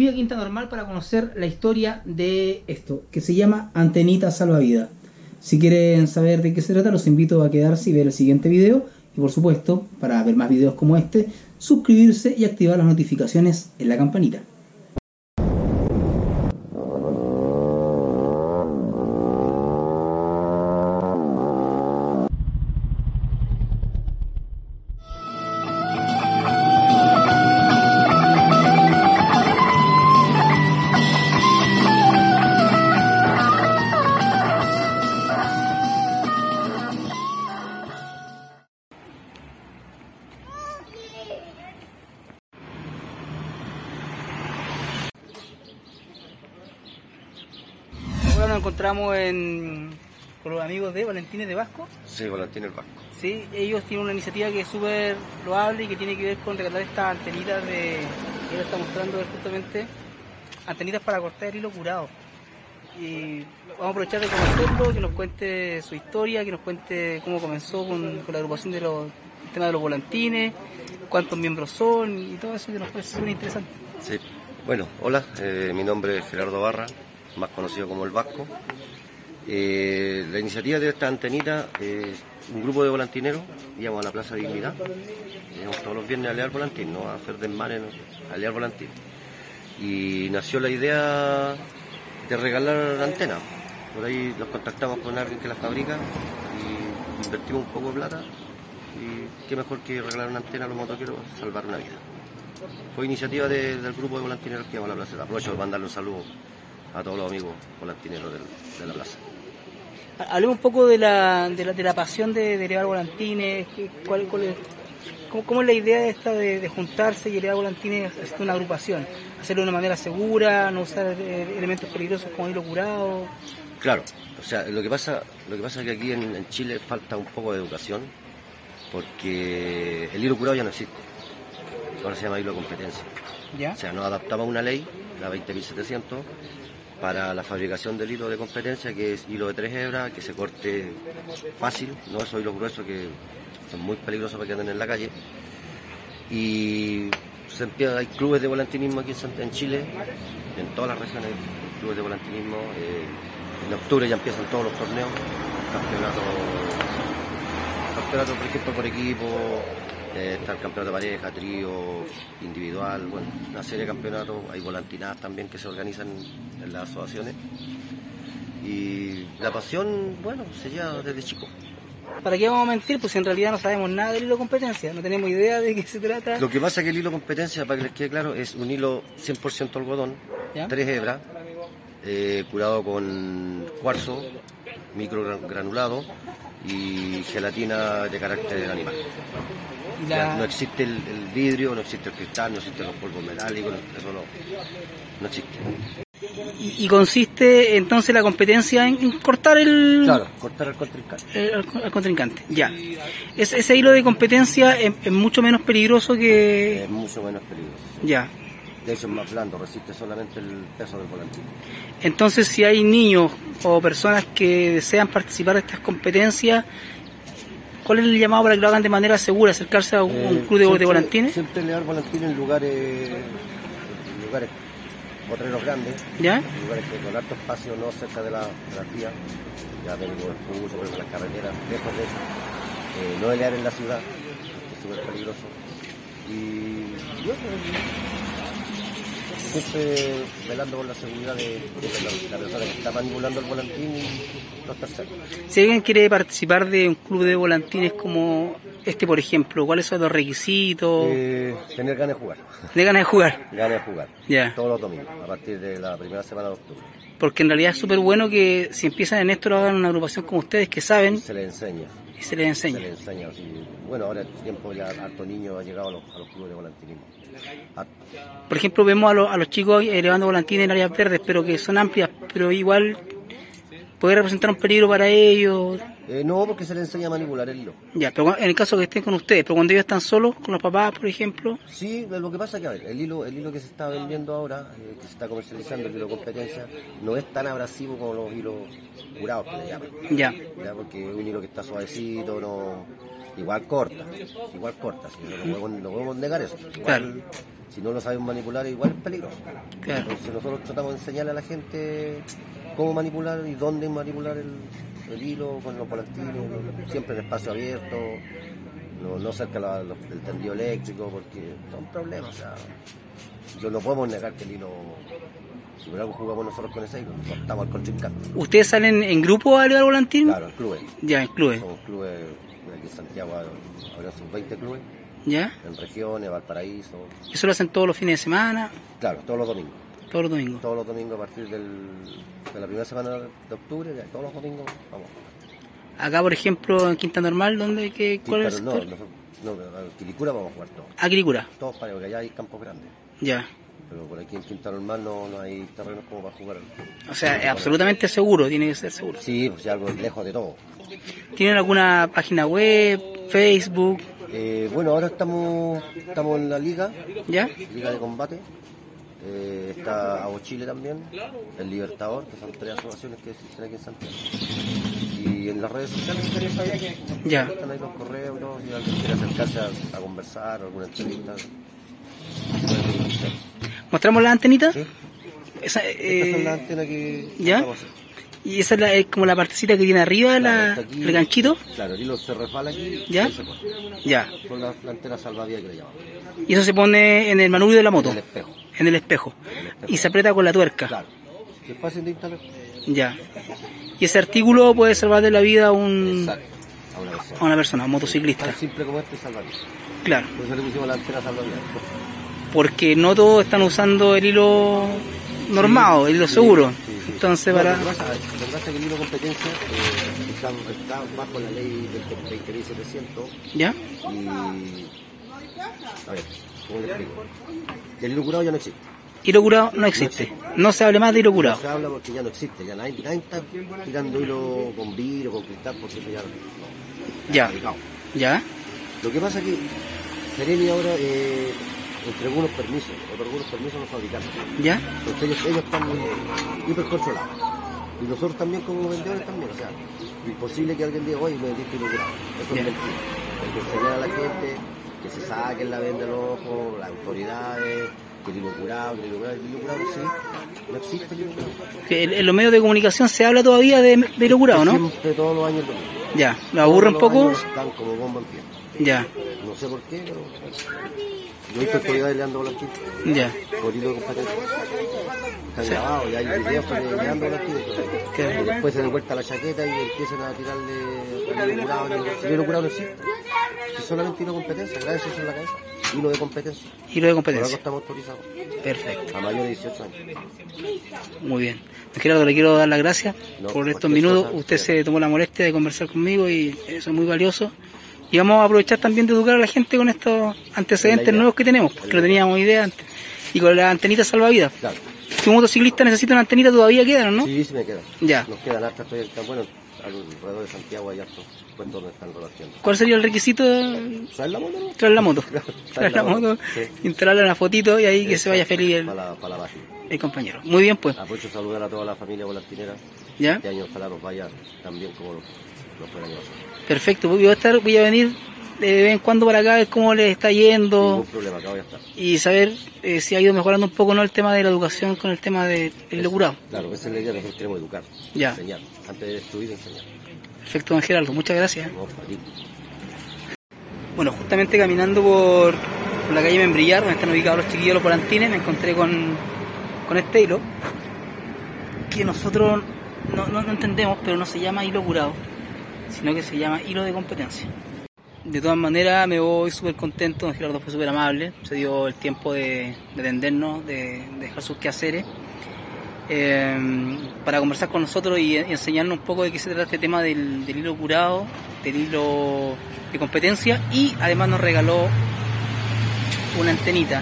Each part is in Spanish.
fui a Quinta Normal para conocer la historia de esto, que se llama Antenita Salvavidas. Si quieren saber de qué se trata, los invito a quedarse y ver el siguiente video. Y por supuesto, para ver más videos como este, suscribirse y activar las notificaciones en la campanita. Nos encontramos en, con los amigos de Valentines de Vasco. Sí, Valentines Vasco. Sí, ellos tienen una iniciativa que es súper loable y que tiene que ver con regalar estas antenitas de. que él está mostrando justamente. Antenitas para cortar el hilo curado. Y vamos a aprovechar de conocerlo, que nos cuente su historia, que nos cuente cómo comenzó con, con la agrupación de los el tema de los volantines, cuántos miembros son y todo eso que nos parece súper interesante. Sí. Bueno, hola, eh, mi nombre es Gerardo Barra, más conocido como El Vasco. Eh, la iniciativa de esta antenita es un grupo de volantineros, íbamos a la Plaza Dignidad, íbamos todos los viernes a leer volantín, no a hacer desmanes, no, a leer volantín. Y nació la idea de regalar antenas. Por ahí nos contactamos con alguien que las fabrica y invertimos un poco de plata. Y qué mejor que regalar una antena a los motoqueros, salvar una vida. Fue iniciativa de- del grupo de volantineros que íbamos a la plaza. Aprovecho de mandarle un saludo a todos los amigos volantineros del- de la plaza. Hablemos un poco de la, de la, de la pasión de, de elevar volantines, cuál, cuál es, cómo, cómo es la idea esta de, de juntarse y elevar volantines haciendo una agrupación, hacerlo de una manera segura, no usar eh, elementos peligrosos como hilo curado. Claro, o sea, lo que pasa, lo que pasa es que aquí en, en Chile falta un poco de educación, porque el hilo curado ya no existe. Ahora se llama hilo competencia. ¿Ya? O sea, nos adaptamos a una ley, la 20.700, para la fabricación del hilo de competencia, que es hilo de tres hebras, que se corte fácil, no esos hilos gruesos que son muy peligrosos para que anden en la calle. Y se empieza, hay clubes de volantinismo aquí en, Chile, en todas las regiones clubes de volantinismo. eh, en octubre ya empiezan todos los torneos, campeonatos, campeonatos por ejemplo por equipo, eh, está el campeonato de pareja, trío, individual, bueno, una serie de campeonatos, hay volantinadas también que se organizan en las asociaciones. Y la pasión, bueno, se lleva desde chico. ¿Para qué vamos a mentir? Pues en realidad no sabemos nada del hilo competencia, no tenemos idea de qué se trata. Lo que pasa es que el hilo competencia, para que les quede claro, es un hilo 100% algodón, ¿Ya? tres hebras, eh, curado con cuarzo, microgranulado y gelatina de carácter animal. La- no existe el, el vidrio, no existe el cristal, no existen los polvos metálicos, no- eso no, no existe. y, y consiste entonces la competencia en, cortar el, Claro, cortar al contrincante. al, contrincante. Ya. Es- ese hilo de competencia es, es mucho menos peligroso que... Es mucho menos peligroso. Ya. De hecho es más blando, resiste solamente el peso del volantín. Entonces, si hay niños o personas que desean participar de estas competencias, ¿cuál es el llamado para que lo hagan de manera segura? ¿Acercarse a un, Eh, club de, volantines? Siempre le volantín en lugares, en lugares, potreros grandes, ¿Ya? en lugares que con alto espacio, no cerca de la, de la vía, ya tengo el curso, por las carreteras, lejos de eso. Eh, no elear en la ciudad, que es súper peligroso. Y, y eso, siempre velando por la seguridad de, de la, persona que está manipulando el volantín y los terceros. Si alguien quiere participar de un club de volantines como este, por ejemplo, ¿cuáles son los requisitos? Eh, tener ganas de jugar, De ganas de jugar. ganas de jugar. Ya. Todos los domingos, a partir de la primera semana de octubre. Porque en realidad es súper bueno que si empiezan en esto lo hagan una agrupación como ustedes que saben Se les enseña, y se les se enseña. les enseña. así. Bueno, ahora este tiempo ya harto niño ha llegado a los, a los clubes de volantinismo. Harto. Por ejemplo, vemos a, los- a los chicos elevando volantines en áreas verdes, pero que son amplias, pero igual puede representar un peligro para ellos. Eh, no, porque se les enseña a manipular el hilo. Ya, pero en el caso que estén con ustedes, pero cuando ellos están solos, con los papás, por ejemplo, Sí, lo que pasa es que a ver, el hilo, el hilo que se está vendiendo ahora, eh, que se está comercializando, el hilo competencia, no es tan abrasivo como los hilos curados que le llaman. ya. Ya, porque es un hilo que está suavecito, no, igual corta, igual corta, si no, no podemos, no podemos negar eso. Igual, Claro. Si no lo saben manipular, igual es peligroso. Claro. Entonces nosotros tratamos de enseñarle a la gente cómo manipular y dónde manipular el, el hilo con los volantines, siempre en espacio abierto, no, no cerca la- los- del tendido eléctrico, porque son problemas. O sea, yo no podemos negar que el hilo, si por algo jugamos nosotros con ese hilo, nos cortamos al contrincante. ¿Ustedes salen en grupo a elevar volantín? Claro, en clubes. Ya, en clubes. Somos clubes, aquí en Santiago habrá sus 20 clubes, ¿Ya? en regiones, Valparaíso, Eso lo hacen todos los fines de semana, claro, todos los domingos. todos los domingos. Todos los domingos a partir del, de la primera semana de octubre, ya, todos los domingos vamos. Acá, por ejemplo, en Quinta Normal, ¿dónde? Qué, Sí, ¿Cuál es? no, nosotros- no, a Quilicura vamos a jugar todos. Agricultura. Todos para porque allá hay campos grandes. Ya. Pero por aquí en Quinta Normal no, no hay terrenos como para jugar. O sea, es absolutamente seguro, tiene que ser seguro. Sí, pues ya algo lejos de todo. ¿Tienen alguna página web, Facebook? Eh, bueno, ahora estamos estamos en la liga, ¿Ya? liga de combate. Eh, está Avo Chile también, el Libertador, que son tres asociaciones que existen aquí en Santiago. Y en las redes sociales Ya. están ahí los correos, ¿no? si alguien quiere acercarse a, a conversar, alguna entrevista. ¿Mostramos la antenita? ¿Sí? Esa, Esta es la eh, antena que ¿ya? y esa es, la- es como la partecita que tiene arriba, Claro, la, aquí- el ganchito. Claro, el hilo se resbala aquí ¿Ya? se. Ya. Las la antenas salvavidas que le llamamos. Y eso se pone en el manubrio de la moto, El espejo. En el espejo. Y se aprieta con la tuerca. Claro. Es fácil de instalar. Ya. Y ese artículo puede salvarle la vida a, un, Exacto. A una persona. a una persona, a un motociclista. Tan simple como este salvavidas. Claro. Por eso le pusimos la antena salvavidas. Porque no todos están usando el hilo normado, el hilo Sí, seguro. sí, sí. Entonces, No, para. Lo que pasa, lo que pasa es que el hilo competencia eh, está, está bajo la ley del 20.700 ¿Ya? y... A ver, ¿cómo le explico? El hilo curado ya no existe. Hilo curado no existe. No se hable más de hilo No curado. se habla porque ya no existe, ya nadie, nadie está tirando hilo con vidrio, con cristal, porque eso ya no. Ya. ¿Ya? Lo que pasa es que Sereni ahora eh, entregó unos permisos, otorgó unos permisos a los fabricantes. ¿Ya? Entonces ellos, ellos están hiper controlados. Y nosotros también como vendedores también, o sea, imposible que alguien diga, oye, me vendiste hilo curado. Eso Ya. es mentira. Hay que enseñar a la gente que se saquen la venda del ojo, las autoridades, que el hilo curado, que el hilo curado, el hilo curado existe, no existe el hilo curado. Que en en los medios de comunicación se habla todavía de, de hilo curado, ¿no? Siempre, todos los años lo. Ya. ¿Lo aburre un poco? Están como bomba en pie. Ya. No sé por qué, pero... Yo he visto autoridades leando volantines. Ya. por hilo de competencia. Están grabados, ya hay videos que le dan volantines. Claro. Y después se le vuelta la chaqueta y empiezan a tirarle al hilo curado. Curado no existe. Solamente hilo de competencia, gracias a eso en la cabeza. Hilo de competencia. Hilo de Por algo competencia. estamos autorizados. Perfecto. A mayores de 18 años. Muy bien. Don Gerardo, le quiero dar las gracias No, por estos minutos. cosa, Usted sí. se tomó la molestia de conversar conmigo y eso es muy valioso. Y vamos a aprovechar también de educar a la gente con estos antecedentes nuevos que tenemos, porque no teníamos idea antes. Y con la antenita salvavidas. Claro. Si un motociclista necesita una antenita, todavía quedan, ¿no? Sí, sí me quedan. Ya. Nos quedan hartas todavía. Están, bueno, alrededor de Santiago hay repartiendo. ¿Cuál sería el requisito? ¿Sabes la moto? Traer la moto. Traer la moto, Sí. instalarle una fotito y ahí que se vaya feliz el, Para para la el compañero. Muy bien, pues. Aprovecho a saludar a toda la familia volantinera. ¿Ya? Este año ojalá nos vaya tan bien como lo, lo fue el año pasado. Perfecto. Voy a, estar, voy a venir de vez en cuando para acá a ver cómo les está yendo. Ningún problema, acá voy a estar. y saber eh, si ha ido mejorando un poco no el tema de la educación con el tema del de, curado. Claro, esa es la idea, nosotros queremos educar, Ya. enseñar. Antes de destruir, enseñar. Perfecto, don Gerardo, muchas gracias. Bueno, justamente caminando por, la calle Membrillar, donde están ubicados los chiquillos los volantines, me encontré con, con este hilo, que nosotros no, no- entendemos, pero no se llama hilo curado, sino que se llama hilo de competencia. De todas maneras, me voy súper contento, don Gerardo fue súper amable, se dio el tiempo de, de atendernos, de, de dejar sus quehaceres, eh, para conversar con nosotros y, enseñarnos un poco de qué se trata este tema del, hilo curado, del hilo de competencia y además nos regaló una antenita,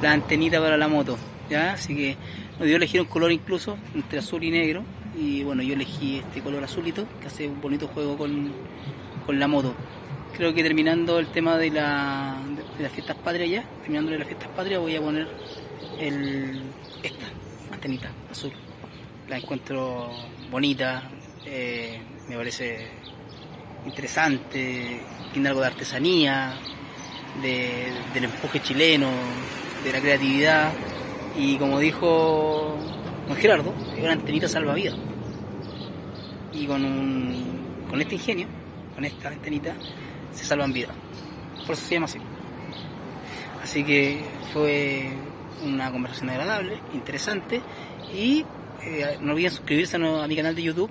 la antenita para la moto, ¿ya? Así que nos dio elegir un color incluso entre azul y negro y bueno, yo elegí este color azulito que hace un bonito juego con, con la moto. Creo que terminando el tema de, la, de las fiestas patrias ya, terminando las fiestas patrias voy a poner el, esta antenita azul. La encuentro bonita, eh, me parece interesante, tiene algo de artesanía, de, del empuje chileno, de la creatividad y como dijo don Gerardo, es una antenita salvavidas. Y con, un, con este ingenio, con esta antenita, se salvan vidas. Por eso se llama así. Así que fue una conversación agradable, interesante y eh, no olviden suscribirse a mi canal de YouTube,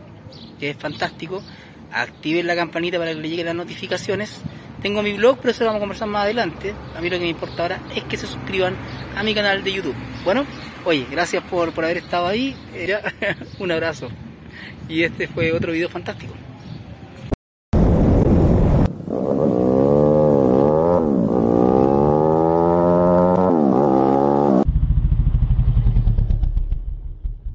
que es fantástico. Activen la campanita para que le lleguen las notificaciones. Tengo mi blog, pero eso lo vamos a conversar más adelante. A mí lo que me importa ahora es que se suscriban a mi canal de YouTube. Bueno, oye, gracias por, por haber estado ahí. un abrazo. Y este fue otro video fantástico.